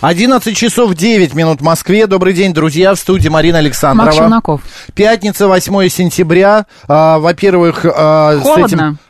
11 часов 9 минут в Москве. Добрый день, друзья. В студии Марина Александрова. Макс Челноков. Пятница, 8 сентября. А, во-первых, а, с Холодно.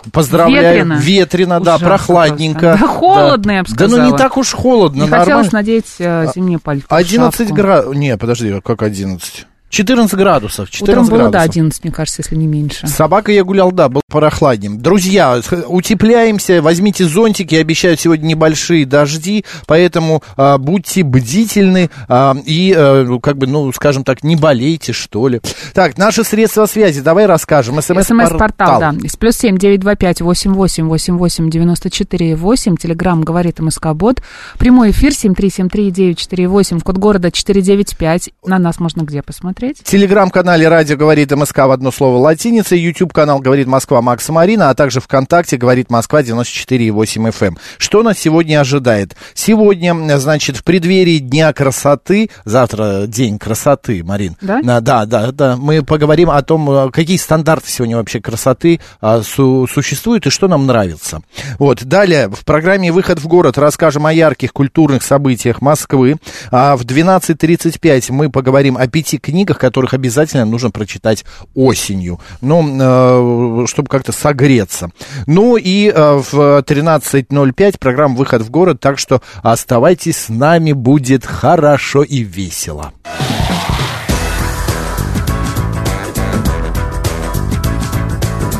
этим поздравляю. Ветрено. Ветрено, да, Ужасно прохладненько. просто. Да холодно, я бы Да ну не сказала. так уж холодно, Не нормально. хотелось надеть э, зимнее пальто. 11 шапку. градусов. Не, подожди, как 11? 14 градусов. 14 Утром было, да, градусов. 11, мне кажется, если не меньше. С собакой я гулял, да, был прохладнее. Друзья, утепляемся, возьмите зонтики, обещают сегодня небольшие дожди, поэтому а, будьте бдительны а, и, э, как бы, ну, скажем так, не болейте, что ли. Так, наши средства связи, давай расскажем. СМС-портал, СМС-портал. да. Из плюс семь девять два пять восемь восемь восемь восемь девяносто четыре восемь. Телеграмм говорит МСК Бот. Прямой эфир семь три семь три девять четыре восемь. Код города четыре девять пять. На нас можно где посмотреть? В телеграм-канале «Радио говорит МСК» в одно слово латиница, YouTube-канал «Говорит Москва» Макса Марина, а также ВКонтакте «Говорит Москва» 94,8 FM. эм. Что нас сегодня ожидает? Сегодня, значит, в преддверии Дня красоты, завтра День красоты, Марин. Да? А, да, да, да. Мы поговорим о том, а, какие стандарты сегодня вообще красоты а, су- существуют и что нам нравится. Вот. Далее в программе «Выход в город» расскажем о ярких культурных событиях Москвы. А в 12.35 мы поговорим о пяти книгах, которых обязательно нужно прочитать осенью. Ну, э, чтобы как-то согреться. Ну и э, в 13.05 программа «Выход в город», так что оставайтесь с нами, будет хорошо и весело.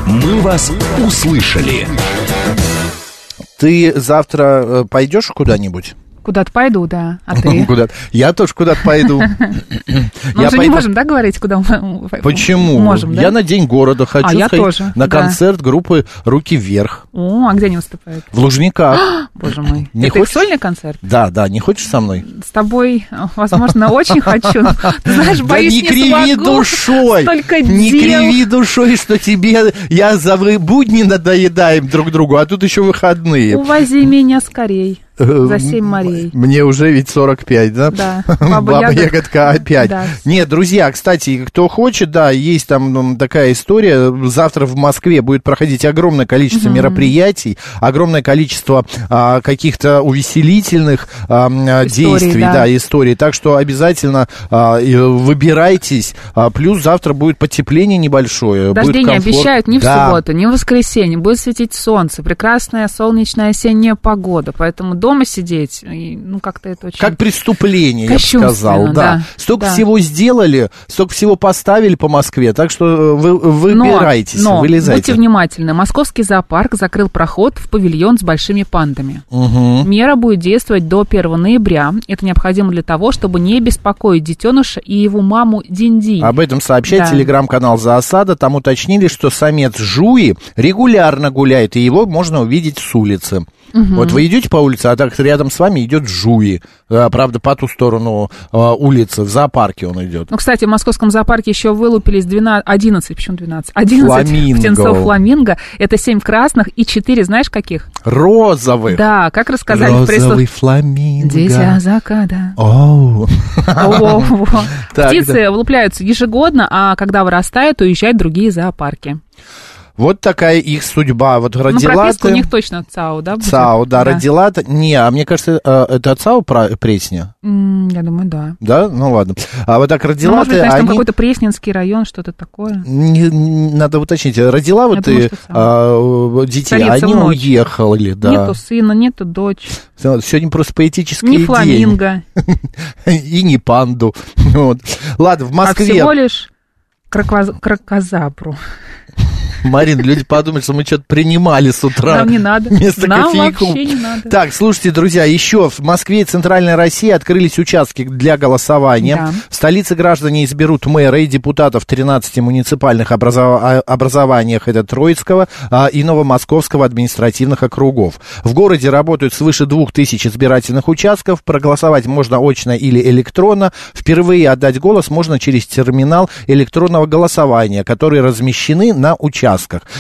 «Мы вас услышали». Ты завтра э, пойдешь куда-нибудь? Куда-то пойду, да. А ты? Куда-то. Я тоже куда-то пойду. Мы Я уже не можем, да, говорить, куда мы Почему? Можем? Я на День города хочу А, я сходить на концерт группы «Руки вверх» О, а где они выступают? в Лужниках. Боже мой. Не Это сольный концерт? Да, да, не хочешь со мной? С тобой, возможно, очень хочу. Знаешь, боюсь, не криви душой! Не криви душой, что тебе я за будни надоедаем друг другу, а тут еще выходные. Увози меня скорей. Э, За семь морей. Мне уже ведь 45, да? Да. Баба, Баба Ягодка. Ягодка опять. Да. Нет, друзья, кстати, кто хочет, да, есть там такая история. Завтра в Москве будет проходить огромное количество мероприятий, огромное количество а, каких-то увеселительных а, действий, да. да. историй. Так что обязательно а, выбирайтесь. А, плюс завтра будет потепление небольшое. Дождей не обещают ни в субботу, ни в воскресенье. Будет светить солнце, прекрасная солнечная осенняя погода. Поэтому дома сидеть, и, ну, как-то это очень... Как преступление, я бы сказал, да. да, Столько да. всего сделали, столько всего поставили по Москве, так что э, вы выбирайтесь, но, но вылезайте. будьте внимательны. Московский зоопарк закрыл проход в павильон с большими пандами. Мгм. Мера будет действовать до 1 ноября. Это необходимо для того, чтобы не беспокоить детеныша и его маму Динди. Об этом сообщает Да. телеграм-канал «Заосада». Там уточнили, что самец Жуи регулярно гуляет, и его можно увидеть с улицы. Вот вы идете по улице, а так рядом с вами идет Жуи. А, правда, по ту сторону а, улицы, в зоопарке он идет. Ну, кстати, в московском зоопарке еще вылупились 12, 11, почему 12? 11 Фламинго. птенцов фламинго. Это 7 красных и 4, знаешь, каких? Розовый. Да, как рассказали в пресс Розовый фламинго. Дитя закада. Оу. Птицы вылупляются ежегодно, а когда вырастают, уезжают в другие зоопарки. Вот такая их судьба. Вот Ну, родила прописка у ты- них точно ЦАУ, да? будет? ЦАУ, да, родила... т- Не, а мне кажется, э, это от ЦАУ Пресня, М, Я думаю, да. да? Ну ладно. А вот так Ну, родила может быть, ты, они... какой-то Пресненский район, что-то такое. Не- не- надо уточнить, родила вот ты а, детей, а Царица они ночи. уехали, да. Нету сына, нету дочь, Сегодня просто поэтический ни день. фламинго, И не панду. Ладно, в а Москве... всего лишь крокозабру. Марин, люди подумают, что мы что-то принимали с утра. Нам не надо. Вместо Нам кофейку. вообще не надо. Так, слушайте, друзья, еще в Москве и Центральной России открылись участки для голосования. Да. В столице граждане изберут мэра и депутатов в 13 муниципальных образов- а- образованиях, это Троицкого а, и Новомосковского административных округов. В городе работают свыше 2000 избирательных участков, проголосовать можно очно или электронно. Впервые отдать голос можно через терминал электронного голосования, которые размещены на участках.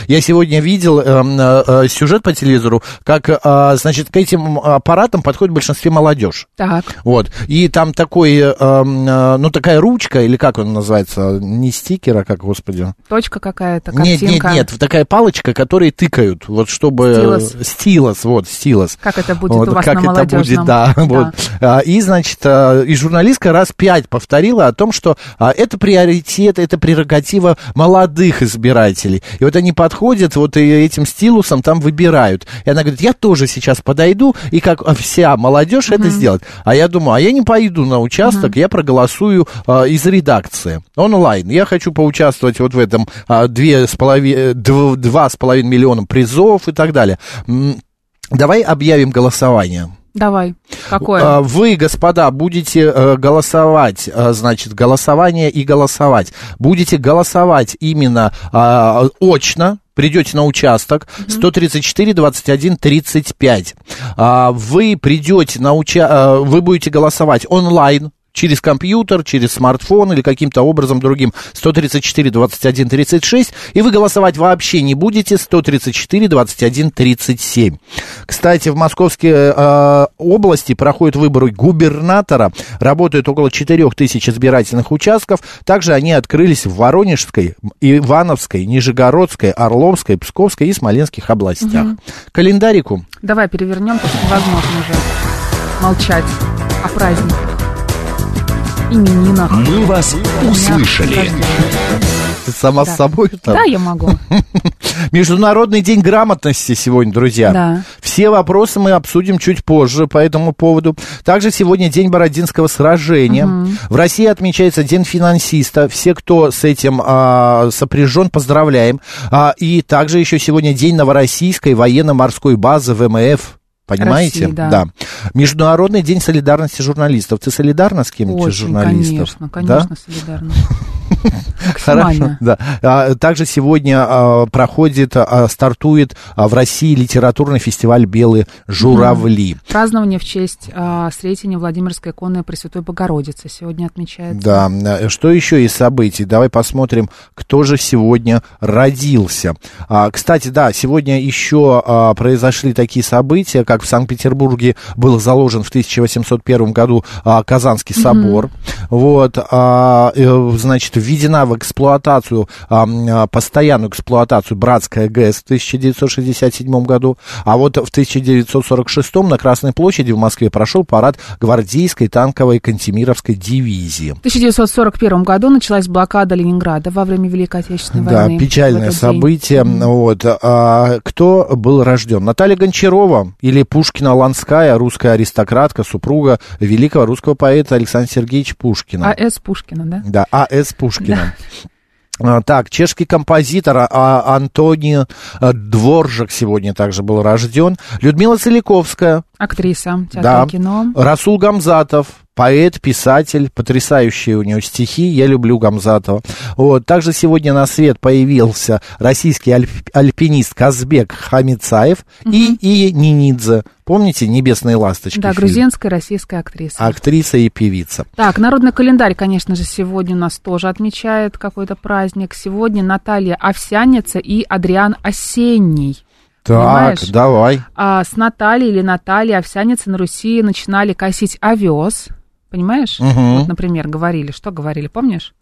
Я сегодня видел эм, э, э, сюжет по телевизору, как, э, значит, к этим аппаратам подходит в большинстве молодежь. Так. Вот. И там такой, э, э, ну, такая ручка, или как он называется, не стикер, а как, господи? Точка какая-то, Нет, картинка. нет, нет, такая палочка, которой тыкают, вот чтобы... Стилус. э, Стилус, вот, стилус. Как это будет Вот, у вас как на это будет, молодежном? да, вот. А, И, значит, а, и журналистка раз пять повторила о том, что а, это приоритет, это прерогатива молодых избирателей. И вот они подходят, вот и этим стилусом там выбирают. И она говорит, я тоже сейчас подойду, и как вся молодежь это сделает. А я думаю, а я не пойду на участок, я проголосую а, из редакции онлайн. Я хочу поучаствовать вот в этом а, две с полови- дв- два с половиной миллиона призов и так далее. Давай объявим голосование. Давай. Какое? А, Вы, господа, будете э, голосовать, э, значит, голосование и голосовать. Будете голосовать именно а, очно, придете на участок 134 21 35. А, Вы придете на уча... а, вы будете голосовать онлайн через компьютер, через смартфон или каким-то образом другим. 134 21 36, и вы голосовать вообще не будете. 134 21 37. Кстати, в Московской э, области проходят выборы губернатора, работают около 4 тысяч избирательных участков, также они открылись в Воронежской, Ивановской, Нижегородской, Орловской, Псковской и Смоленских областях. Календарику. Давай перевернем, потому что невозможно уже молчать о праздниках, именинах. «Мы вас услышали». ты сама Да. с собой там? Да, я могу. Международный день грамотности сегодня, друзья. Да. Все вопросы мы обсудим чуть позже по этому поводу. Также сегодня день Бородинского сражения. В России отмечается День финансиста. Все, кто с этим а, сопряжен, поздравляем. А, и также еще сегодня день Новороссийской военно-морской базы ВМФ. Понимаете? России, да. Международный день солидарности журналистов. Ты солидарна с кем-нибудь из журналистов? конечно, Да? конечно, солидарно. Хорошо, Максимально. да. А, также сегодня а, проходит, а, стартует в России литературный фестиваль «Белые журавли». Празднование в честь Сретения Владимирской иконы Пресвятой Богородицы сегодня отмечается. Да, что еще из событий? Давай посмотрим, кто же сегодня родился. Кстати, да, сегодня еще произошли такие события, как в Санкт-Петербурге был заложен в 1801 году а, Казанский собор. Вот, а, э, значит, введена в эксплуатацию, а, а, постоянную эксплуатацию Братская ГЭС в 1967 году. А вот в 1946 на Красной площади в Москве прошел парад гвардейской танковой Кантемировской дивизии. В 1941 году началась блокада Ленинграда во время Великой Отечественной Да, войны. печальное В этот день. событие. Вот. А, кто был рожден? Наталья Гончарова или Пушкина Ланская, русская аристократка, супруга великого русского поэта Александра Сергеевича Пушкина. А.С. Пушкина, да? Да, А.С. Пушкина. А, Так, чешский композитор а, Антони а, Дворжак сегодня также был рожден. Людмила Целиковская, Актриса театра да. кино. Расул Гамзатов, поэт, писатель, потрясающие у него стихи, я люблю Гамзатова. Вот. Также сегодня на свет появился российский альп- альпинист Казбек Хамицаев и, и Нинидзе. Помните «Небесные ласточки»? Да, фильм? грузинская российская актриса. Актриса и певица. Так, народный календарь, конечно же, сегодня у нас тоже отмечает какой-то праздник. Сегодня Наталья Овсяница и Адриан Осенний. Так, Понимаешь? давай. А с Натальей или Натальей Овсяницы на Руси начинали косить овес. Понимаешь? Мгм. Вот, например, говорили. Что говорили, помнишь?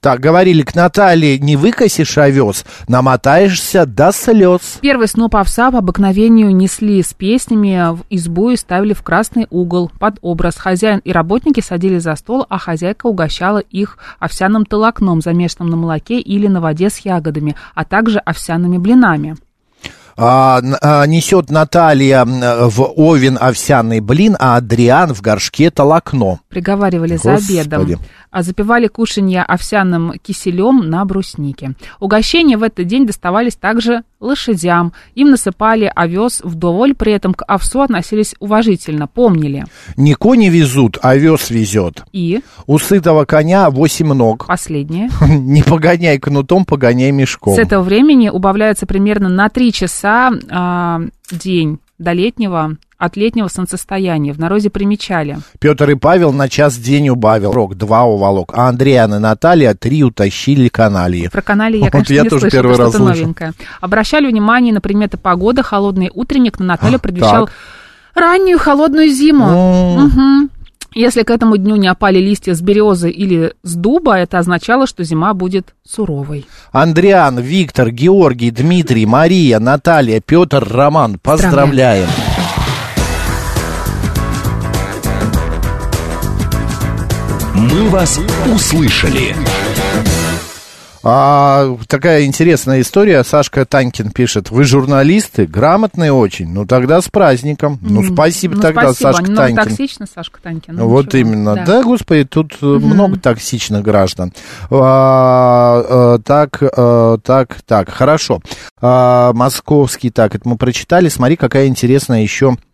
Так, говорили, к Наталье не выкосишь овес, намотаешься до слез. Первый сноп овса по обыкновению несли с песнями в избу и ставили в красный угол под образ. Хозяин и работники садились за стол, а хозяйка угощала их овсяным толокном, замешанным на молоке или на воде с ягодами, а также овсяными блинами. А, а, несет Наталья в овен овсяный блин, а Адриан в горшке толокно. Приговаривали за Господи. обедом. А запивали кушанье овсяным киселем на бруснике. Угощения в этот день доставались также лошадям. Им насыпали овес вдоволь, при этом к овсу относились уважительно, помнили. Не кони везут, а овес везет. И У сытого коня восемь ног. последнее. Не погоняй кнутом, погоняй мешком. С этого времени убавляется примерно на 3 часа а, день до летнего, от летнего солнцестояния. В народе примечали. Петр и Павел на час день убавил. Рок два уволок. А Андриан и Наталья три утащили каналии. Про канале я, Вот конечно, я не тоже слышала, первый раз слышу. новенькое. Обращали внимание на приметы погоды. Холодный утренник на Наталью А, предвещал так. раннюю холодную зиму. Мгм. Если к этому дню не опали листья с березы или с дуба, это означало, что зима будет суровой. Андриан, Виктор, Георгий, Дмитрий, Мария, Наталья, Петр, Роман. Поздравляем. «Мы вас услышали». А, такая интересная история. Сашка Танькин пишет. Вы журналисты, грамотные очень. Ну, тогда с праздником. Ну, спасибо Ну, тогда, спасибо. Сашка Немного Танькин. токсично, Сашка Танькин. ну, Вот ничего. именно. Да. Да. господи, тут э, много токсичных граждан. А, э, так, э, так, так, хорошо. А, московский, так, это мы прочитали. Смотри, какая интересная еще а,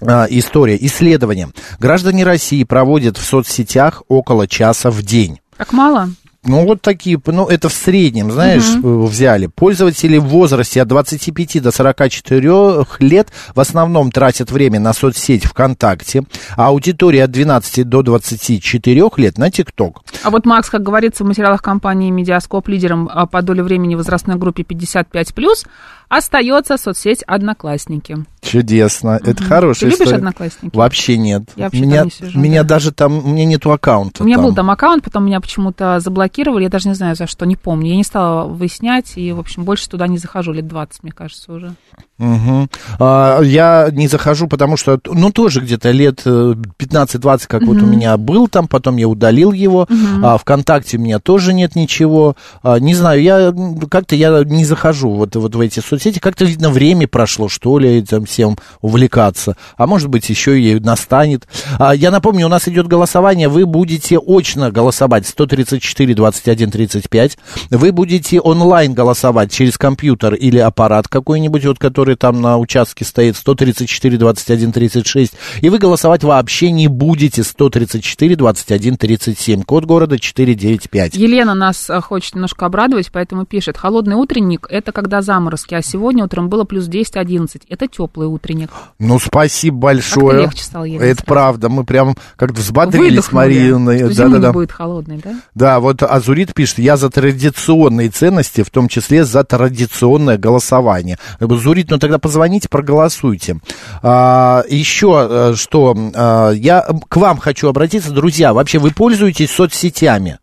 история. Исследование. Граждане России проводят в соцсетях около часа в день. Так мало? Ну, вот такие, ну, это в среднем, знаешь, э, взяли. Пользователи в возрасте от 25 до 44 лет в основном тратят время на соцсеть ВКонтакте, а аудитория от 12 до 24 лет на ТикТок. А вот Макс, как говорится в материалах компании Медиаскоп, лидером а, по доле времени возрастной группе 55+, остается соцсеть «Одноклассники». Чудесно. Это хорошая Ты любишь история. «Одноклассники»? Вообще нет. Я вообще меня, там не сижу, меня да. даже там, у меня нету аккаунта. У меня был там аккаунт, потом меня почему-то заблокировали, я даже не знаю за что, не помню. Я не стала выяснять, и, в общем, больше туда не захожу, лет 20, мне кажется, уже. Мгм. А, я не захожу, потому что, ну, тоже где-то лет э, 15-20, как вот у меня был там, потом я удалил его. А, ВКонтакте у меня тоже нет ничего. А, не знаю, я как-то я не захожу вот, вот в эти соцсети. Как-то, видно, время прошло, что ли, этим всем увлекаться. А может быть, еще и настанет. А, я напомню, у нас идет голосование. Вы будете очно голосовать 134 21 35. Вы будете онлайн голосовать через компьютер или аппарат какой-нибудь, вот который там на участке стоит 134 21 36. И вы голосовать вообще не будете 134 21 37. Код города 495. Елена нас а, хочет немножко обрадовать, поэтому пишет, холодный утренник – это когда заморозки, а сегодня утром было плюс 10-11. Это теплый утренник. Ну, спасибо большое. Как-то легче стало, Елена, Это сразу. правда. Мы прям как-то взбодрились, Выдохнули, Мариной. что зима не Да-да-да. будет холодной, да? Да, вот Азурит пишет, я за традиционные ценности, в том числе за традиционное голосование. Я говорю, Зурит, ну тогда позвоните, проголосуйте. А, еще э, что, а, я к вам хочу обратиться, друзья, вообще вы пользуетесь соцсетями?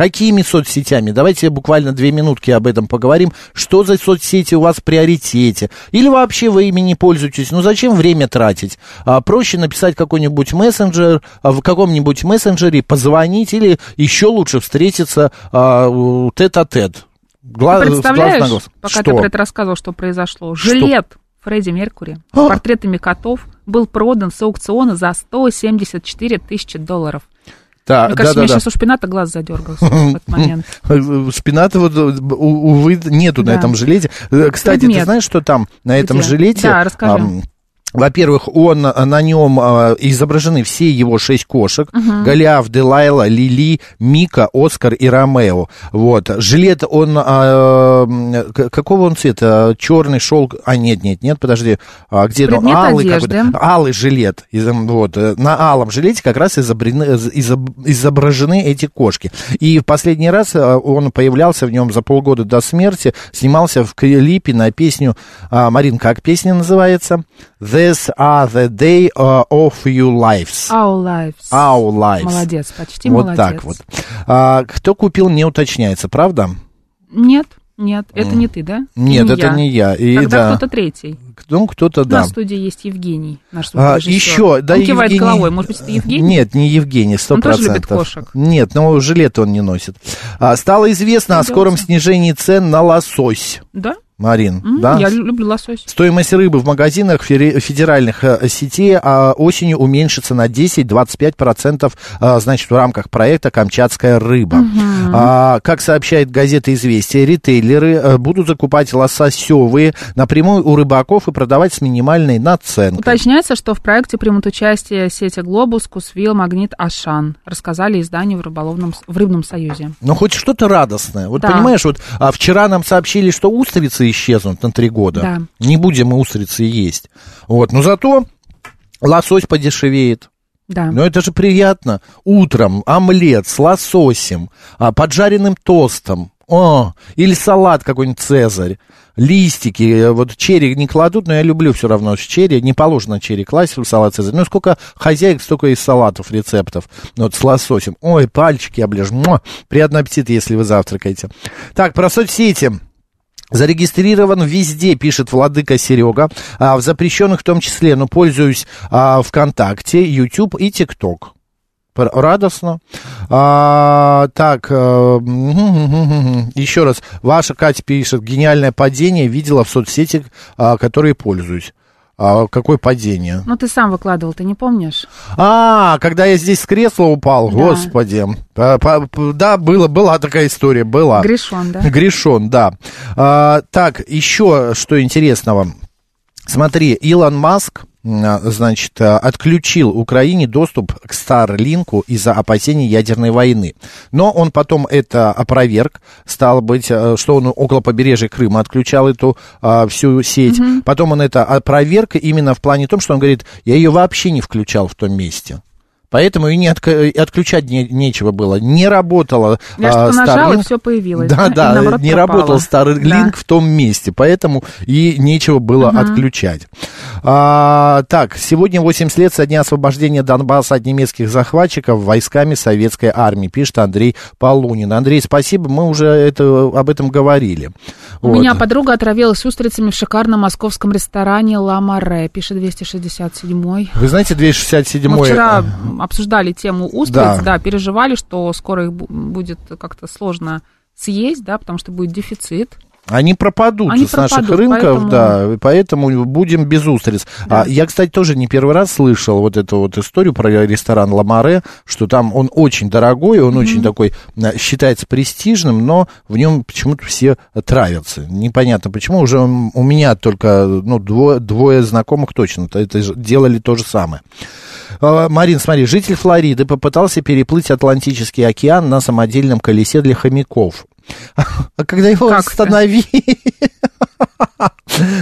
Какими соцсетями? Давайте буквально две минутки об этом поговорим. Что за соцсети у вас в приоритете? Или вообще вы ими не пользуетесь? Ну зачем время тратить? А, проще написать какой-нибудь мессенджер, а, в каком-нибудь мессенджере, позвонить или еще лучше встретиться а, тет-а-тет. Гла- Ты с глаз представляешь, на глаз. пока Что? ты про это рассказывал, что произошло? Жилет Фредди Меркури с А! портретами котов был продан с аукциона за 174 тысячи долларов. Да, Мне кажется, да, мне да, сейчас у шпината глаз задергался в этот момент. Шпината, вот, у- увы, нету на Да. этом жилете. Э, Кстати, ты Предмет. знаешь, что там на этом Где? жилете? Да, расскажи. Во-первых, он, на нем а, изображены все его шесть кошек. Голиаф, Делайла, Лили, Мика, Оскар и Ромео. Вот. Жилет, он... к- какого он цвета? Черный шелк... А, нет, нет, нет, подожди. А, где? Предмет Алый одежды. какой-то. Алый жилет. Вот. э, На алом жилете как раз изобрены- изоб- изображены эти кошки. И в последний раз а, он появлялся в нем за полгода до смерти, снимался в клипе на песню... а, Марин, как песня называется? These are the day uh, of your lives. Our lives. Our lives. Молодец, почти вот молодец. так вот. А, кто купил, не уточняется, правда? Нет, нет, это не ты, да? Нет, это я. не я. И Тогда да. кто-то третий. Ну, кто-то, да. нас в студии есть Евгений, наш А, еще, да, Он кивает Евгений- головой. Может быть, это Евгений? Нет, не Евгений, сто Он тоже любит кошек? Нет, но жилет он не носит. А, стало известно о Придется. скором снижении цен на лосось. Да? Марин, М, да? Я лю- люблю лосось. Стоимость рыбы в магазинах федеральных э, сетей а, осенью уменьшится на 10-25%, а, значит, в рамках проекта «Камчатская рыба». А, как сообщает газета «Известия», ритейлеры э, будут закупать лососевые напрямую у рыбаков и продавать с минимальной наценкой. Уточняется, что в проекте примут участие сети «Глобус», «Кусвил», «Магнит», «Ашан». Рассказали изданию в, рыболовном, в Рыбном союзе. Ну, хоть что-то радостное. Вот Да. понимаешь, вот а, вчера нам сообщили, что устрицы исчезнут на три года. Да. Не будем мы устрицы есть. Вот, но зато лосось подешевеет. Да. Ну, это же приятно. Утром омлет с лососем, а, поджаренным тостом. О, или салат какой-нибудь «Цезарь». Листики, э, вот черри не кладут, но я люблю все равно черри. Не положено черри класть в салат «Цезарь». Ну, сколько хозяек, столько и салатов, рецептов. Ну, Вот с лососем. Ой, пальчики оближу. Приятного аппетита, если вы завтракаете. Так, про соцсети. Зарегистрирован везде, пишет Владыка Серега, а, в запрещенных в том числе, но пользуюсь а, ВКонтакте, YouTube и ТикТок. Радостно. А, так, э, еще раз. Ваша Катя пишет, гениальное падение видела в соцсети, а, которые пользуюсь. А, какое падение? Ну, ты сам выкладывал, ты не помнишь? А, когда я здесь с кресла упал, Да. господи. По- по- по- Да, было, была такая история, была. Грешон, да? Грешон, да. А, так, еще что интересного. Смотри, Илон Маск, значит, а, отключил Украине доступ к Старлинку из-за опасений ядерной войны. Но он потом это опроверг, стало быть, э, что он около побережья Крыма отключал эту а, всю сеть. Потом он это опроверг именно в плане том, что он говорит, я ее вообще не включал в том месте. Поэтому и, не отк- и отключать не- нечего было. Не работала Я а, что-то нажала, и все появилось. Да, да, наоборот не пропало. работал Starlink Да. в том месте, поэтому и нечего было отключать. А, так, сегодня 80 лет со дня освобождения Донбасса от немецких захватчиков войсками советской армии, пишет Андрей Полунин. Андрей, спасибо, мы уже это, об этом говорили. У Вот. меня подруга отравилась устрицами в шикарном московском ресторане «Ла Море», пишет 267-й. Вы знаете, 267 Мы вчера обсуждали тему устриц, Да. да. переживали, что скоро их бу- будет как-то сложно съесть, да, потому что будет дефицит. Они пропадут Они с наших пропадут, рынков, поэтому- да, поэтому будем без устриц. А, я, кстати, тоже не первый раз слышал вот эту вот историю про ресторан Ламаре, что там он очень дорогой, он очень такой, а, считается престижным, но в нем почему-то все травятся. Непонятно почему, уже у меня только, ну, двое, двое знакомых точно это делали то же самое. А, Марин, смотри, житель Флориды попытался переплыть Атлантический океан на самодельном колесе для хомяков. А когда его Как это? остановили...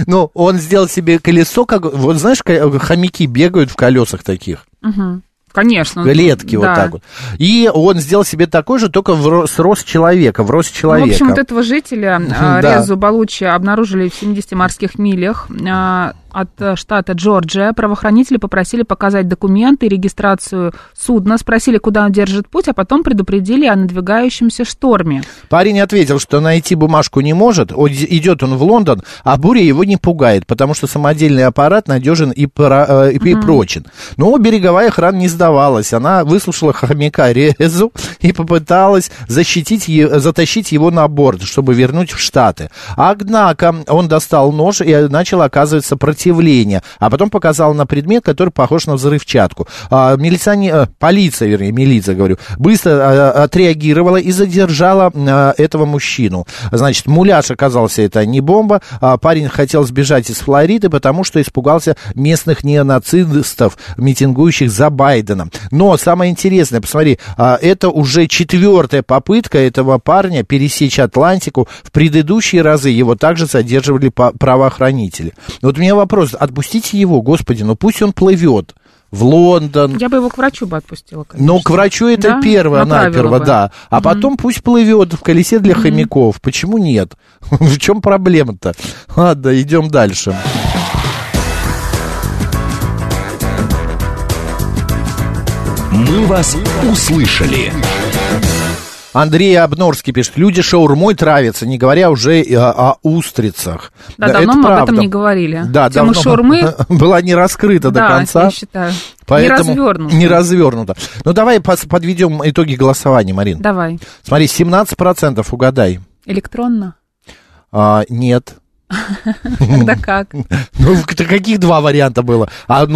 Ну, он сделал себе колесо, как... Вот знаешь, хомяки бегают в колесах таких. Конечно. Клетки вот да. так вот. И он сделал себе такой же, только в ро- с рост человека, в рост Ну, человека. в общем, вот этого жителя а. Резу Балучи обнаружили в 70 морских милях а, от э, штата Джорджия. Правоохранители попросили показать документы и регистрацию судна, спросили, куда он держит путь, а потом предупредили о надвигающемся шторме. Парень ответил, что найти бумажку не может. Идет он в Лондон, а буря его не пугает, потому что самодельный аппарат надежен и, пора- э, и прочен. Но береговая охрана не сдавалась. Она выслушала хомяка Резу и попыталась защитить, затащить его на борт, чтобы вернуть в Штаты. Однако он достал нож и начал оказывать сопротивление. А потом показал на предмет, который похож на взрывчатку. А, милиционер, э, полиция, вернее, милиция, говорю, быстро э, отреагировала и задержала э, этого мужчину. Значит, муляж оказался это не бомба. А парень хотел сбежать из Флориды, потому что испугался местных неонацистов, митингующих за Байденом. Но самое интересное, посмотри, а, это уже четвертая попытка этого парня пересечь Атлантику. В предыдущие разы его также задерживали правоохранители. Вот у меня вопрос, отпустите его, господи, ну пусть он плывет в Лондон, Я бы его к врачу бы отпустила, конечно. ну, к врачу это Да? первое, наперво, бы. да. А потом пусть плывет в колесе для хомяков. Почему нет? В чем проблема-то? Ладно, идем дальше. «Мы вас услышали». Андрей Обнорский пишет, люди шаурмой травятся, не говоря уже о, о устрицах. Да, это давно мы об правда. этом не говорили. Да, Тема давно шаурмы была не раскрыта до да, конца. я считаю, Поэтому не развернута. Не развернута. Ну, давай подведем итоги голосования, Марин. Давай. Смотри, 17% угадай. Электронно? А, нет. Тогда как? Ну, каких два варианта было? А, а-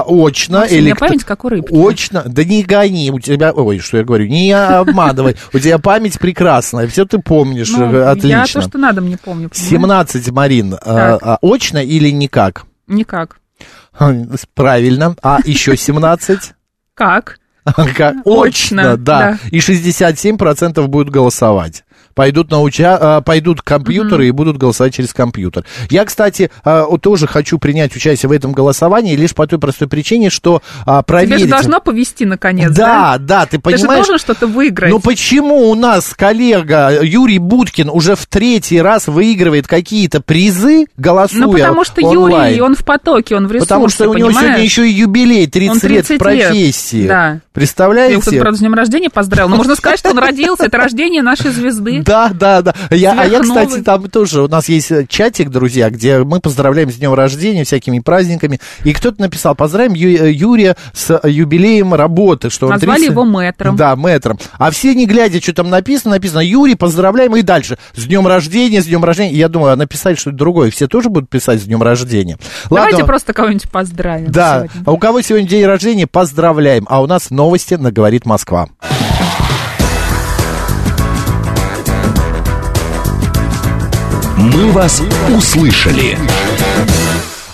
а- очно Максим, у или... меня память как у рыбки. Очно? Да не гони, у тебя... Ой, что я говорю, не обманывай. У тебя память прекрасная, все ты помнишь Ну, э, Я отлично. то, что надо, мне помню. понимаешь? 17, Марин, а, очно или никак? Никак. Правильно. А еще 17? Как? Очно, да. да. И 67% будут голосовать. Пойдут, на уча... а, пойдут компьютеры и будут голосовать через компьютер. Я, кстати, а, тоже хочу принять участие в этом голосовании лишь по той простой причине, что а, Тебе проверить... же должно повести наконец, да? Да, да, ты Ты же понимаешь... должен что-то выиграть. Ну почему у нас коллега Юрий Будкин уже в третий раз выигрывает какие-то призы, голосуя Ну, потому что онлайн? Юрий, он в потоке, он в ресурсе, Потому что у него понимаешь? сегодня еще и юбилей, 30, Он 30 лет в лет, профессии. да. Я Представляете? его, кстати, правда, с днем рождения поздравил. Но можно сказать, что он родился. Это рождение нашей звезды. Да, да, да. Я, а я, кстати, там тоже, у нас есть э, чатик, друзья, где мы поздравляем с днем рождения, всякими праздниками. И кто-то написал, поздравим э, Юрия с э, юбилеем работы. Что он Назвали 30 его мэтром. Да, мэтром. А все не глядя, что там написано, написано, Юрий, поздравляем и дальше. С днем рождения, с днем рождения. Я думаю, а написали что-то другое. Все тоже будут писать с днем рождения. Давайте Ладно. просто кого-нибудь поздравим Да, сегодня. а у кого сегодня день рождения, поздравляем. А у нас новости на «Говорит Москва». «Мы вас услышали».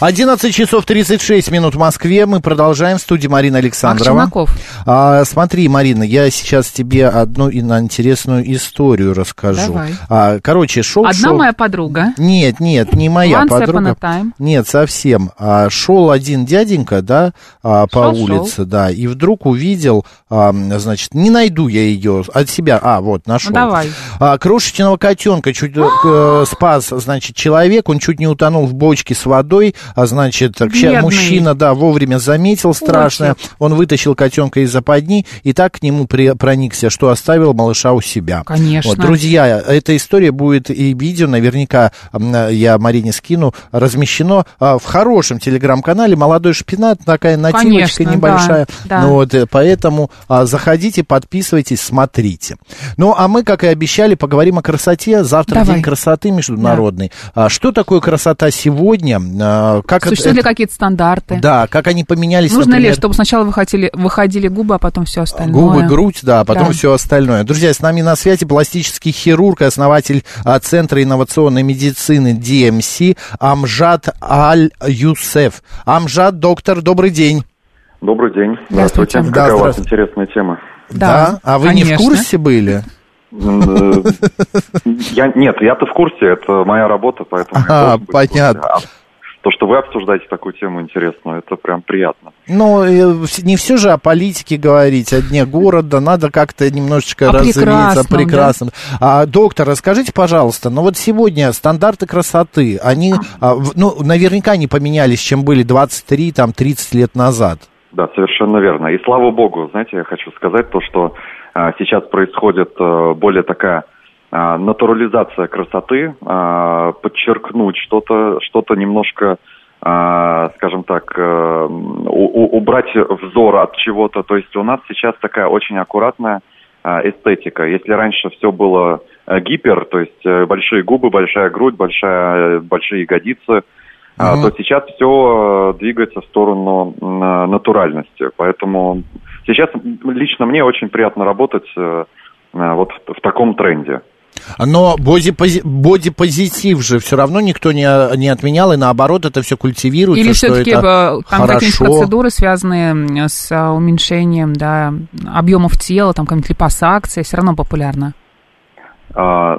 11 часов 36 минут в Москве. Мы продолжаем. В студии Марина Ах, Александрова. Челноков. А, смотри, Марина, я сейчас тебе одну ин- интересную историю расскажу. Давай. А, короче, шел... Одна шел- моя подруга. Нет, нет, не моя Once подруга. Нет, совсем. А, шел один дяденька, да, а, по Шел, улице, да, и вдруг увидел, а, значит, не найду я ее от себя. А, вот, нашел. Ну, давай. А, крошечного котенка чуть э, спас, значит, человек, он чуть не утонул в бочке с водой, а значит, Бедный. мужчина, да, вовремя заметил страшное, он вытащил котенка из западни и так к нему при- проникся, что оставил малыша у себя. Конечно. Вот, друзья, эта история будет и видео, наверняка я Марине скину, размещено а, в хорошем телеграм-канале «Молодой шпинат», такая нативочка Конечно, небольшая. да, да. Ну, вот, э, поэтому а, заходите, подписывайтесь, смотрите. Ну, а мы, как и обещали, поговорим о красоте. Завтра Давай. День красоты международный. А, что такое красота сегодня? Как это- Существуют ли какие-то стандарты? Да, как они поменялись, Нужно ли, например, чтобы сначала выходили, выходили губы, а потом все остальное? Губы, грудь, да, а потом Да. все остальное. Друзья, с нами на связи пластический хирург и основатель а, Центра инновационной медицины DMC Амжад Аль-Юсеф. Амжад, доктор, добрый день. Добрый день. Здравствуйте. Какая Да, у вас здравствуйте. интересная тема? Да, А вы не в конечно. курсе были? Э, Я, нет, я-то в курсе, это моя работа, поэтому... А, понятно. То, что вы обсуждаете такую тему интересную, это прям приятно. Ну, э, не все же о политике говорить, о дне города, надо как-то немножечко О прекрасном, прекрасном. А, доктор, расскажите, пожалуйста, ну вот сегодня стандарты красоты, они, а, ну, наверняка не поменялись, чем были 23, там, 30 лет назад. Да, совершенно верно. И слава богу, знаете, я хочу сказать то, что а, сейчас происходит а, более такая натурализация красоты, а, подчеркнуть что-то, что-то немножко, а, скажем так, а, у- убрать взор от чего-то. То есть у нас сейчас такая очень аккуратная а, эстетика. Если раньше все было а, гипер, то есть э, большие губы, большая грудь, большая, большие ягодицы, а, Мгм. то сейчас все двигается в сторону натуральности. Поэтому сейчас лично мне очень приятно работать э, э, вот в таком тренде. Но бодипози- бодипозитив же все равно никто не, не отменял, и наоборот это все культивируется, Или что все-таки это там какие-нибудь хорошо. процедуры, связанные с а, уменьшением да, объемов тела, там какая-нибудь липосакция, все равно популярна? А,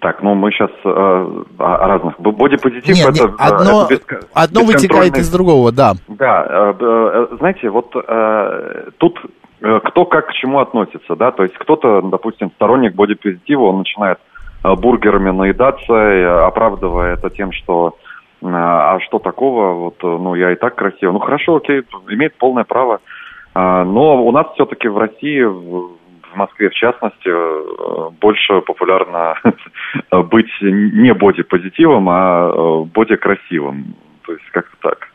так, ну мы сейчас о, о разных. Бодипозитив Нет, это, нет, одно, это беско- одно вытекает из другого, да. Да, э, б- э, знаете, вот э, тут э, кто как к чему относится, да, то есть кто-то, допустим, сторонник бодипозитива, он начинает э, бургерами наедаться, э, оправдывая это тем, что э, а что такого, вот, э, ну, я и так красиво. Ну, хорошо, окей, имеет полное право. Но у нас все-таки в России, в Москве в частности, э, больше популярно быть не бодипозитивом, а э, бодикрасивым. То есть как-то так.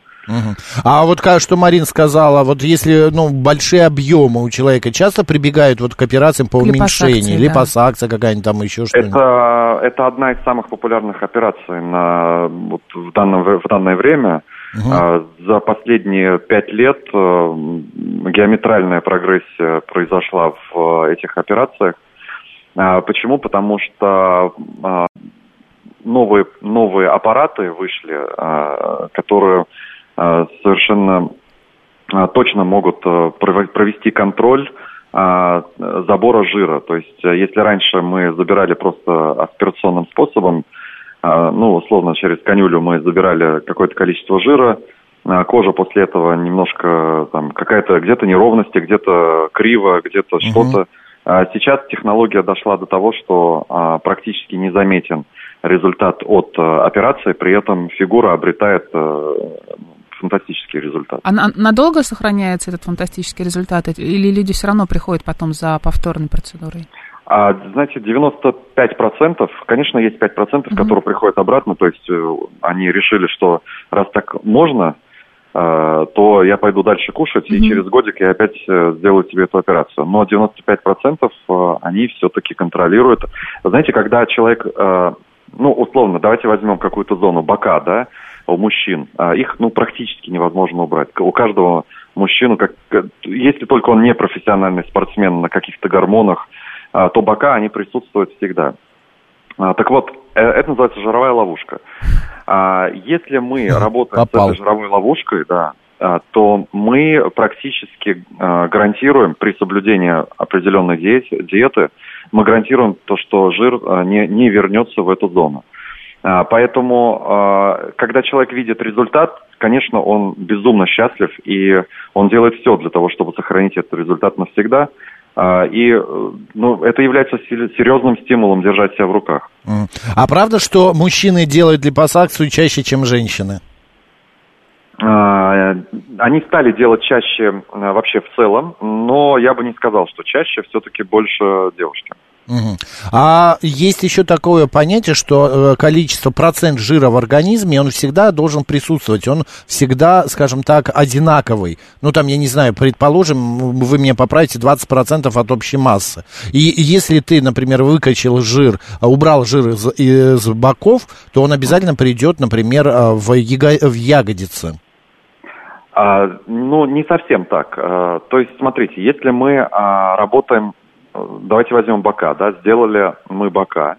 А вот как, что Марин сказала, вот если ну, большие объемы у человека часто прибегают вот к операциям по уменьшению, да. липосакция какая-нибудь там еще что-нибудь? Это, это одна из самых популярных операций на, вот в, данное, в данное время. А, За последние пять лет э, геометральная прогрессия произошла в э, этих операциях. А, Почему? Потому что а, новые, новые аппараты вышли, которые совершенно а, точно могут э, провести контроль забора жира. То есть, э, если раньше мы забирали просто аспирационным способом, ну, условно, через конюлю мы забирали какое-то количество жира, кожа после этого немножко там какая-то где-то неровности, где-то криво, где-то что-то. А Сейчас технология дошла до того, что а, практически незаметен результат от а, операции, при этом фигура обретает а, фантастический результат. А на- надолго сохраняется этот фантастический результат? Или люди все равно приходят потом за повторной процедурой? А, знаете, 95%, конечно, есть 5%, которые приходят обратно, то есть э, они решили, что раз так можно, э, то я пойду дальше кушать, и через годик я опять э, сделаю себе эту операцию. Но 95% э, они все-таки контролируют. Знаете, когда человек, ну, условно, давайте возьмем какую-то зону бока, да, у мужчин, а их, ну, практически невозможно убрать. У каждого мужчину, как, э, если только он не профессиональный спортсмен на каких-то гормонах, а, то бока, они присутствуют всегда. А, Так вот, э, это называется жировая ловушка. Если мы работаем попал. с этой жировой ловушкой, да, то мы практически гарантируем при соблюдении определенной диете- диеты, мы гарантируем то, что жир не, не вернется в эту зону. А, Поэтому, а, когда человек видит результат, конечно, он безумно счастлив, и он делает все для того, чтобы сохранить этот результат навсегда. А, И ну, это является се- серьезным стимулом держать себя в руках. А правда, что мужчины делают липосакцию чаще, чем женщины? Они стали делать чаще вообще в целом, но я бы не сказал, что чаще все-таки больше девушки. Мгм. А есть еще такое понятие, что э, количество процент жира в организме, он всегда должен присутствовать, он всегда, скажем так, одинаковый. Ну, там, я не знаю, предположим, вы меня поправите, 20% от общей массы. И если ты, например, выкачал жир, а, убрал жир из, из боков, то он обязательно придет, например, а, в, яго- в ягодицы. А, ну, не совсем так. А, то есть, смотрите, если мы а, работаем, э, давайте возьмем бока, да, сделали мы бока,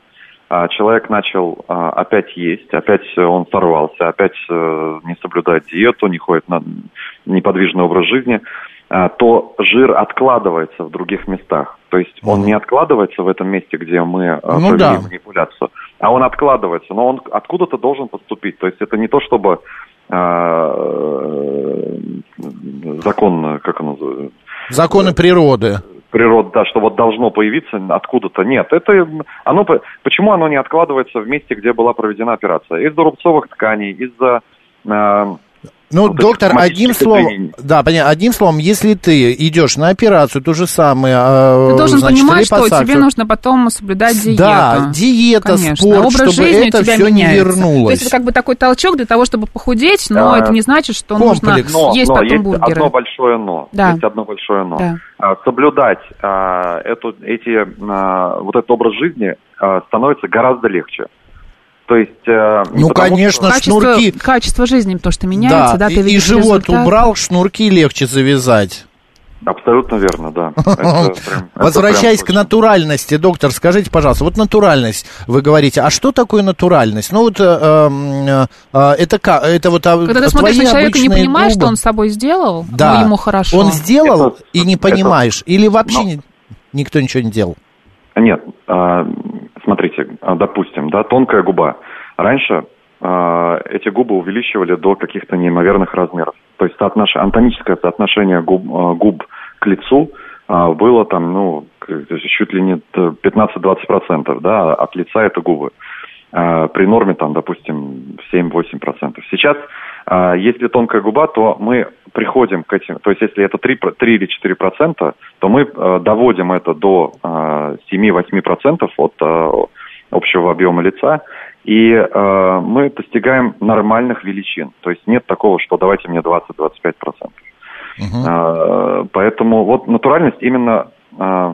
а, человек начал а, опять есть, опять он сорвался, опять э, не соблюдает диету, не ходит на неподвижный образ жизни, а, то жир откладывается в других местах. То есть он не откладывается в этом месте, где мы а, Ну провели да. манипуляцию, а он откладывается, но он откуда-то должен поступить. То есть это не то, чтобы э, закон, как оно называется, Законы природы. Природа, да, что вот должно появиться откуда-то. Нет, это оно по- почему оно не откладывается в месте, где была проведена операция? Из-за рубцовых тканей, из-за э, Ну, Вот доктор, одним словом, да, понятно, одним словом, если ты идешь на операцию, то же самое, э, Ты должен значит, понимать, что тебе нужно потом соблюдать диету. Да, диета, Конечно. спорт, Образ чтобы жизни это все не вернулось. То есть это как бы такой толчок для того, чтобы похудеть, но А, это не значит, что комплекс. нужно но, есть но потом есть бургеры. одно большое но. Да. Есть одно большое но. Да. А, соблюдать а, эту, эти, а, вот этот образ жизни а, становится гораздо легче. То есть... не Ну, потому конечно, что- Качество, шнурки. качество жизни, то, что меняется, да, и, ты и видишь живот результат. убрал, шнурки легче завязать. Абсолютно верно, да. Прям- Возвращаясь к натуральности, доктор, скажите, пожалуйста, вот натуральность, вы говорите, а что такое натуральность? Ну вот э, э, э, это как, это вот а, Когда ты смотришь твои на человека и не понимаешь, что он с собой сделал, да, но ему хорошо. он сделал Это- и не это- понимаешь, или вообще Но- никто ничего не делал? Нет, а, допустим, да, тонкая губа. Раньше а, эти губы увеличивали до каких-то неимоверных размеров. То есть соотнош... анатомическое соотношение губ, а, губ к лицу а, было там, ну, чуть ли не 15-20%, да, от лица это губы. А, При норме там, допустим, 7-8%. Сейчас, а, если тонкая губа, то мы приходим к этим, то есть если это 3, про- 3 или 4%, то мы а, доводим это до а, 7-8% от а, общего объема лица, И э, мы достигаем нормальных величин. То есть нет такого, что давайте мне 20-25%. Мгм. Э, поэтому вот натуральность именно э,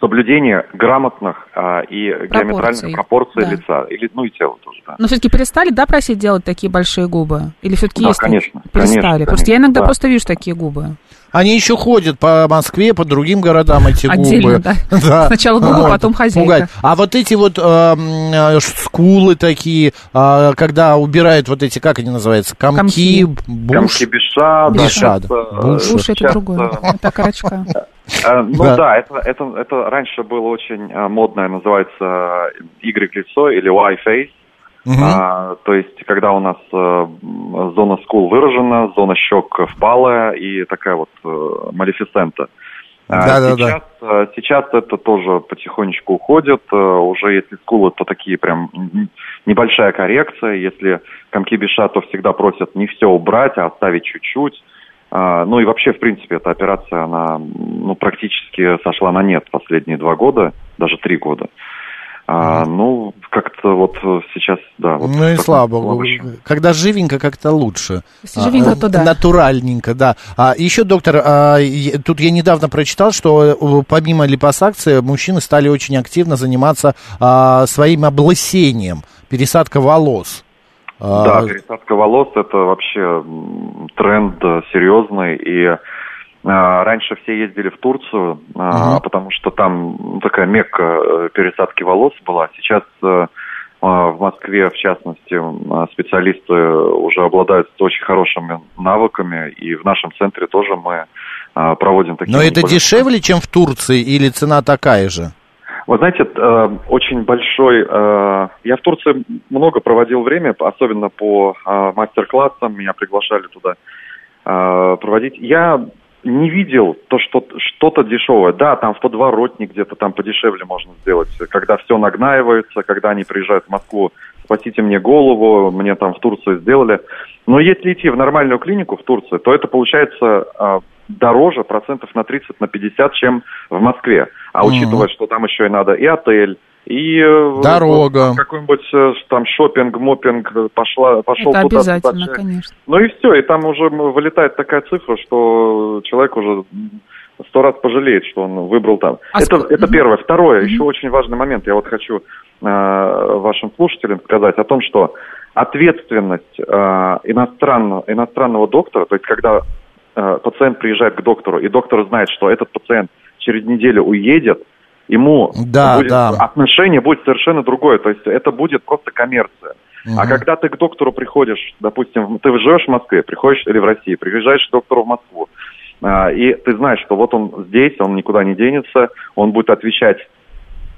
соблюдение грамотных э, и геометральных пропорций да. лица. Или, ну и тела тоже, да. Но все-таки перестали, да, просить делать такие большие губы? Или все-таки Да, есть? конечно, Перестали. конечно, Просто я конечно, иногда да. просто вижу такие губы. Они еще ходят по Москве, по другим городам эти Отдельно, губы. да. Сначала губы, потом хозяйка. пугать. А вот эти вот э, э, скулы такие, а, когда убирают вот эти, как они называются, комки, Комки. буш. Камки Биша, да, Биша, сейчас, да. э, Буш. Уши это другое. э, Это окорочка. Э, Ну Да. да, это, это, это раньше было очень э, модное, называется Y-лицо или Y-face. Мгм. А, то есть, когда у нас э, зона скул выражена, зона щек впалая и такая вот э, малефисента. А, Да-да-да. сейчас, э, сейчас это тоже потихонечку уходит. Э, Уже если скулы, то такие прям небольшая коррекция. Если комки биша, то всегда просят не все убрать, а оставить чуть-чуть. А, Ну и вообще, в принципе, эта операция, она ну, практически сошла на нет последние два года, даже три года. А, ну, как-то вот сейчас, да. Вот Ну и как-то слава богу. слабо. Когда живенько, как-то лучше. Если живенько, А, то да. Натуральненько, да. А еще, доктор, а, тут я недавно прочитал, что э, помимо липосакции мужчины стали очень активно заниматься а, своим облысением, пересадка волос. А, Да, пересадка волос это вообще тренд э, серьезный и раньше все ездили в Турцию, а, Мгм. потому что там ну, такая мекка э, пересадки волос была. Сейчас э, а, в Москве, в частности, а, специалисты уже обладают очень хорошими навыками, и в нашем центре тоже мы а, проводим такие. Но это манипуляции. дешевле, чем в Турции, или цена такая же? Вы знаете, э, очень большой... я в Турции много проводил время, особенно по мастер-классам, меня приглашали туда проводить. Я не видел то, что что-то дешевое. Да, там в подворотне где-то там подешевле можно сделать, когда все нагнаивается, когда они приезжают в Москву, спасите мне голову, мне там в Турции сделали. Но если идти в нормальную клинику в Турции, то это получается э, дороже процентов на 30, на 50, чем в Москве. А Мгм. учитывая, что там еще и надо и отель, и э, Дорога. вот какой-нибудь э, там шопинг, мопинг э, пошла, пошел Это туда, обязательно, туда, конечно. ну и все, и там уже вылетает такая цифра, что человек уже сто раз пожалеет, что он выбрал там. А это, ск- это первое. Второе, еще очень важный момент. Я вот хочу э, вашим слушателям сказать о том, что ответственность э, иностранного, иностранного доктора, то есть когда э, пациент приезжает к доктору, и доктор знает, что этот пациент через неделю уедет, ему Да, будет- да. отношение будет совершенно другое. То есть это будет просто коммерция. А Мгм. когда ты к доктору приходишь, допустим, ты живешь в Москве, приходишь или в России, приезжаешь к доктору в Москву, а, и ты знаешь, что вот он здесь, он никуда не денется, он будет отвечать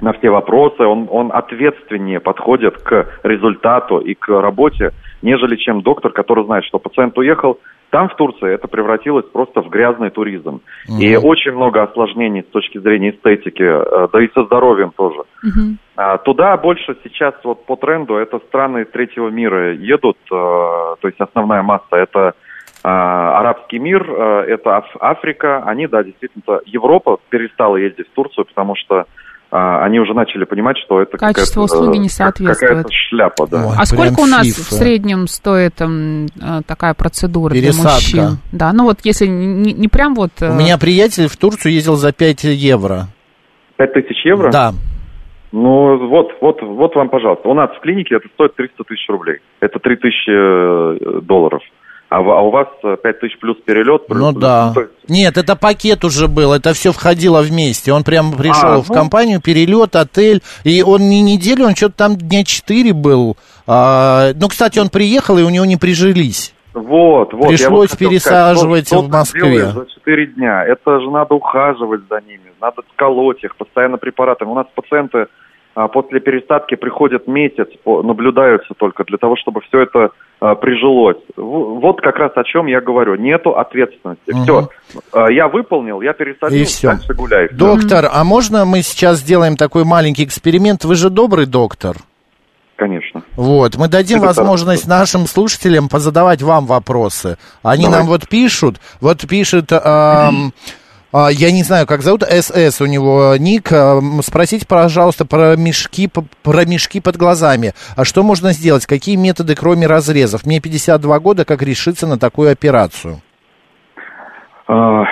на все вопросы, он, он ответственнее подходит к результату и к работе, нежели чем доктор, который знает, что пациент уехал. Там, в Турции, это превратилось просто в грязный туризм. И очень много осложнений с точки зрения эстетики, э, да и со здоровьем тоже. Мгм. А, Туда больше сейчас вот по тренду это страны третьего мира едут, э, то есть основная масса это э, арабский мир, это Аф- Африка, они, да, действительно, Европа перестала ездить в Турцию, потому что они уже начали понимать, что это Качество какая-то, услуги не э, соответствует. Какая-то шляпа, да. Ой, А сколько у нас цифры. в среднем стоит м, э, такая процедура Пересадка. для мужчин? Да, ну вот если не, не прям вот... э, У меня приятель в Турцию ездил за 5 евро. Пять тысяч евро? Да. Ну, вот, вот, вот вам, пожалуйста. У нас в клинике это стоит 300 тысяч рублей. Это 3 тысячи долларов. А, а у вас э, 5 тысяч плюс перелет. плюс- Ну да. есть- Нет, это пакет уже был, это все входило вместе. Он прямо пришел А, в ну. компанию, перелет, отель, и он не неделю, он что-то там дня четыре был. А, ну, кстати, он приехал, и у него не прижились. Вот, вот. Пришлось вот пересаживать сказать, что- в Москве. За 4 дня. Это же надо ухаживать за ними, надо колоть их постоянно препаратами. У нас пациенты а, после пересадки приходят месяц, наблюдаются только для того, чтобы все это прижилось. В- Вот как раз о чем я говорю. Нету ответственности. Мгм. Все. Я выполнил, я пересадил, И всё. дальше гуляй. Доктор, а можно мы сейчас сделаем такой маленький эксперимент? Вы же добрый доктор. Конечно. Вот, мы дадим Это возможность нашим слушателям позадавать вам вопросы. Они Давай. нам вот пишут, вот пишет, А, Я не знаю, как зовут, СС у него ник. А, Спросите, пожалуйста, про мешки, про мешки под глазами. А что можно сделать? Какие методы, кроме разрезов? Мне 52 года, как решиться на такую операцию? А,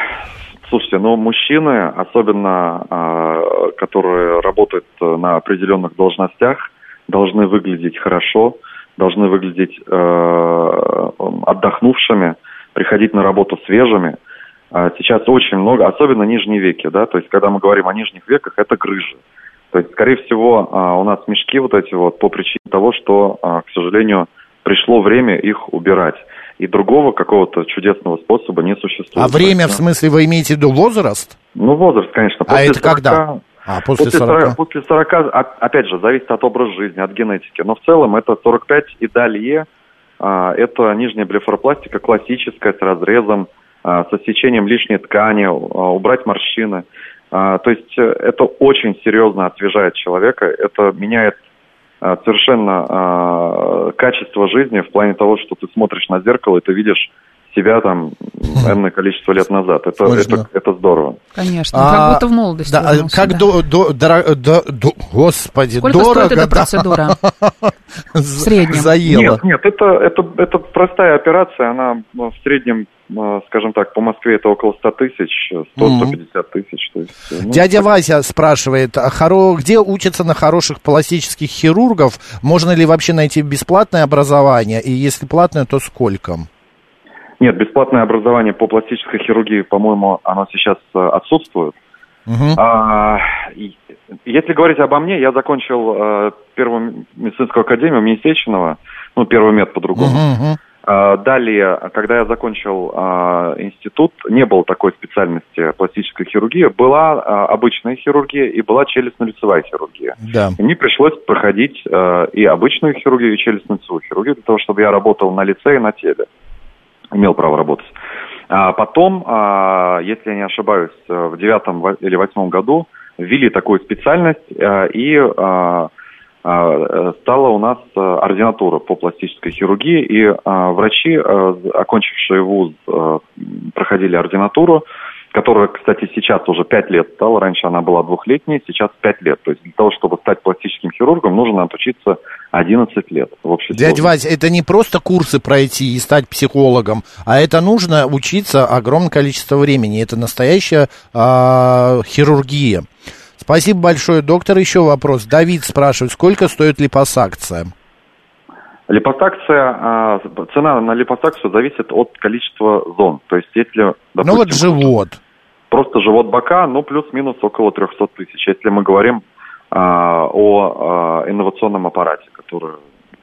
Слушайте, ну мужчины, особенно а, которые работают э, на определенных должностях, должны выглядеть хорошо, должны выглядеть э, отдохнувшими, приходить на работу свежими. А Сейчас очень много, особенно нижние веки, да, то есть когда мы говорим о нижних веках, это грыжи. То есть, скорее всего, а, у нас мешки вот эти вот по причине того, что, а, к сожалению, пришло время их убирать. И другого какого-то чудесного способа не существует. А время, в смысле, вы имеете в виду возраст? Ну, возраст, конечно. А это когда? А, после 40. После 40, а- опять же, зависит от образа жизни, от генетики. Но в целом это 45 и далее. Это нижняя блефаропластика классическая, с разрезом, со сечением лишней ткани, а, убрать морщины. А, То есть э, это очень серьезно освежает человека. Это меняет а, совершенно а, качество жизни в плане того, что ты смотришь на зеркало и ты видишь себя там энное количество лет назад. Это, это, это здорово. Конечно, А, как будто в молодости. Да, а вернулся, как да. до, до- доро- до- до- господи, Сколько дорого, стоит эта да. процедура? В среднем? Заело. Нет, нет, это, это, это простая операция, она в среднем, скажем так, по Москве это около 100 тысяч, 100-150 тысяч. То есть, ну, Дядя Вася спрашивает, а хоро- где учатся на хороших пластических хирургов? Можно ли вообще найти бесплатное образование? И если платное, то сколько? Нет, бесплатное образование по пластической хирургии, по-моему, оно сейчас э, отсутствует. Мгм. А, если говорить обо мне, я закончил э, первую медицинскую академию имени Сеченова, ну, первый мед по-другому. Мгм, мгм. А, Далее, когда я закончил а, институт, не было такой специальности пластической хирургии, была а, обычная хирургия и была челюстно-лицевая хирургия. Да. И мне пришлось проходить и обычную хирургию, и челюстно-лицевую хирургию для того, чтобы я работал на лице и на теле. Имел право работать. А потом, если я не ошибаюсь, в девятом или восьмом году ввели такую специальность, и э, стала у нас э, ординатура по пластической хирургии, и а, врачи, э, окончившие вуз, э, проходили ординатуру, которая, кстати, сейчас уже 5 лет стала, раньше она была двухлетней, сейчас 5 лет. То есть для того, чтобы стать пластическим хирургом, нужно отучиться 11 лет в общей сложности. Вась, это не просто курсы пройти и стать психологом, а это нужно учиться огромное количество времени. Это настоящая а, хирургия. Спасибо большое, доктор. Еще вопрос. Давид спрашивает, сколько стоит липосакция? Липосакция, а, цена на липосакцию зависит от количества зон. То есть если, ну вот допустим, живот. просто живот бока, ну плюс-минус около 300 тысяч. Если мы говорим а, о а, инновационном аппарате, который...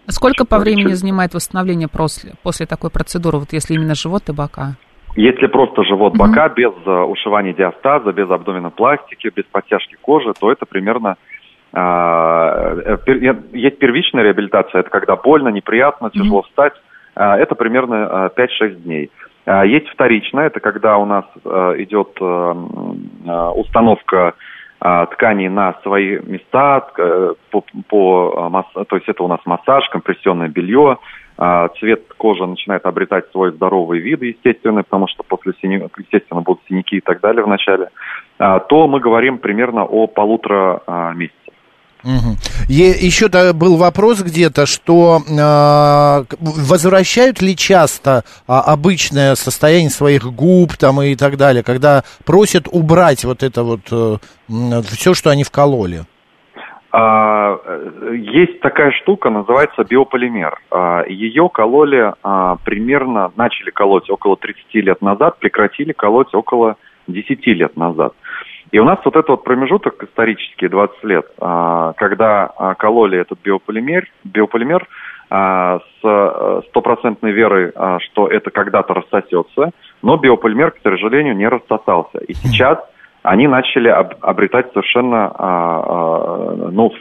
Сколько по времени чуть. занимает восстановление после, после такой процедуры, вот если именно живот и бока? Если просто живот бока, без а, ушивания диастаза, без абдоминопластики, без подтяжки кожи, то это примерно... а, э, пер- есть первичная реабилитация, это когда больно, неприятно, тяжело встать. А, это примерно а, 5-6 дней. А, Есть вторичная, это когда у нас а, идет м, а, установка тканей на свои места, э, по, по, то есть это у нас массаж, компрессионное белье, цвет кожи начинает обретать свой здоровый вид, естественно, потому что после синя- естественно, будут синяки и так далее в начале, а, то мы говорим примерно о полутора а, месяцах. Мгм. Е- Еще был вопрос где-то, что а, к- возвращают ли часто а, обычное состояние своих губ там и так далее, когда просят убрать вот это вот все, что они вкололи? А, э, Есть такая штука, называется биополимер. А, Ее кололи а, примерно, начали колоть около 30 лет назад, прекратили колоть около 10 лет назад. И у нас вот этот вот промежуток исторический, 20 лет, когда кололи этот биополимер, биополимер с э, стопроцентной верой, что это когда-то рассосется, но биополимер, к сожалению, не рассосался. И сейчас они начали об- обретать совершенно, а, а, ну,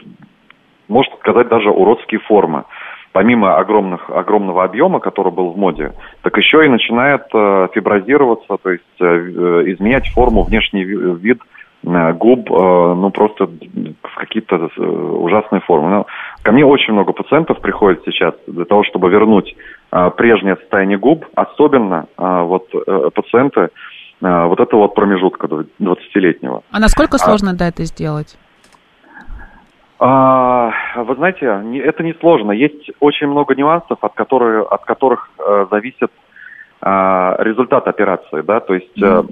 можно сказать, даже уродские формы. Помимо огромных, огромного объема, который был в моде, так еще и начинает э, фиброзироваться, то есть э, э, изменять форму, внешний ви- вид э, губ, э, ну просто в какие-то ужасные формы. Ну, ко мне очень много пациентов приходит сейчас для того, чтобы вернуть э, прежнее состояние губ, особенно э, вот пациенты, а, вот этого вот промежутка 20-летнего. А насколько сложно, да, это сделать? А, вы знаете, это не сложно. Есть очень много нюансов, от которых, от которых э, зависит а, результат операции, да, то есть, э,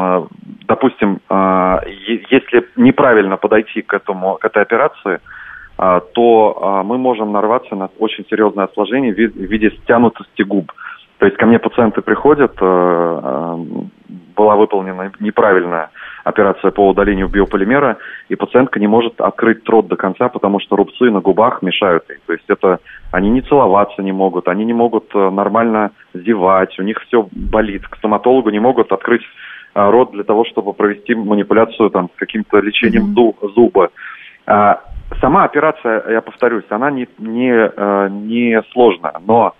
э, допустим, а, е- если неправильно подойти к этому, к этой операции, а, то а, мы можем нарваться на очень серьезное осложнение в виде стянутости губ. То есть ко мне пациенты приходят, э, э, была выполнена неправильная операция по удалению биополимера, и пациентка не может открыть рот до конца, потому что рубцы на губах мешают ей. То есть это они не целоваться не могут, они не могут э, нормально зевать, у них все болит. К стоматологу не могут открыть рот для того, чтобы провести манипуляцию там с каким-то лечением зу- зуба. А, Сама операция, я повторюсь, она не, не, не сложная, но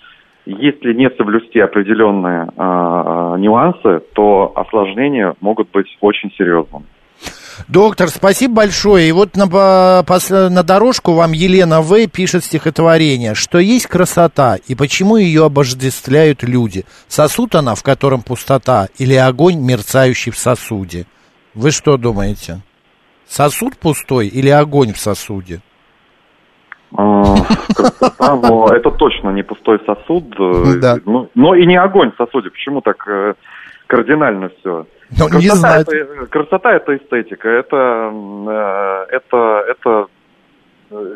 если не соблюсти определенные э, нюансы, то осложнения могут быть очень серьезными. Доктор, спасибо большое. И вот на, на дорожку вам Елена В. пишет стихотворение, что есть красота и почему ее обождествляют люди. Сосуд она, в котором пустота, или огонь, мерцающий в сосуде? Вы что думаете? Сосуд пустой или огонь в сосуде? А, но это точно не пустой сосуд, э, Да. ну, но и не огонь в сосуде. Почему так э, кардинально все? Ну, не знаю. Это, красота это эстетика, это, это, это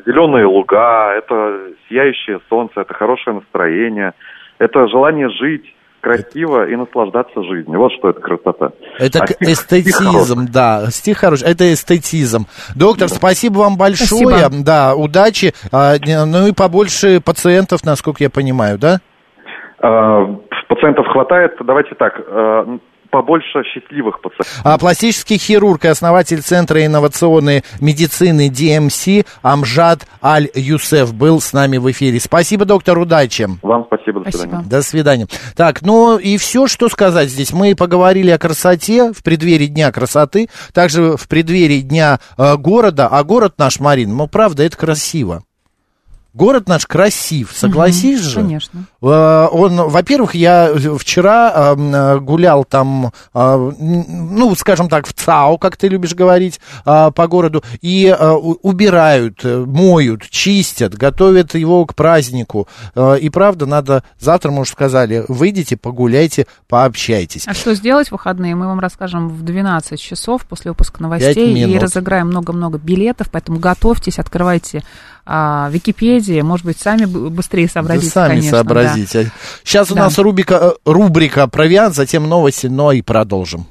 зеленые луга, это сияющее солнце, это хорошее настроение, это желание жить красиво и наслаждаться жизнью. Вот что это красота. Это А стих- стих эстетизм, хороший. да. Стих хороший, это эстетизм. Доктор, спасибо вам большое. Спасибо. Да, удачи. А, ну и побольше пациентов, насколько я понимаю, да? Э, Пациентов хватает, давайте так, э, побольше счастливых пациентов. А пластический хирург и основатель Центра инновационной медицины DMC Амжад Аль-Юсеф был с нами в эфире. Спасибо, доктор, удачи. Вам спасибо, до Спасибо. свидания. До свидания. Так, ну и все, что сказать здесь. Мы поговорили о красоте в преддверии Дня красоты, также в преддверии Дня э, города. А город наш, Марин, ну правда, это красиво. Город наш красив, согласись же? Конечно. Э, Он, во-первых, я вчера гулял там, н- ну, скажем так, в ЦАО, как ты любишь говорить, э, по городу, и у- убирают, э, моют, чистят, готовят его к празднику. Э, И правда, надо, завтра, мы уже сказали, выйдите, погуляйте, пообщайтесь. А что сделать в выходные, мы вам расскажем в 12 часов после выпуска новостей и разыграем много-много билетов, поэтому готовьтесь, открывайте а, Википедии, может быть, сами быстрее сообразите, сами конечно, да. сообразите. Сейчас у Да. нас рубрика, э, рубрика «Провиант», затем новости, но и продолжим.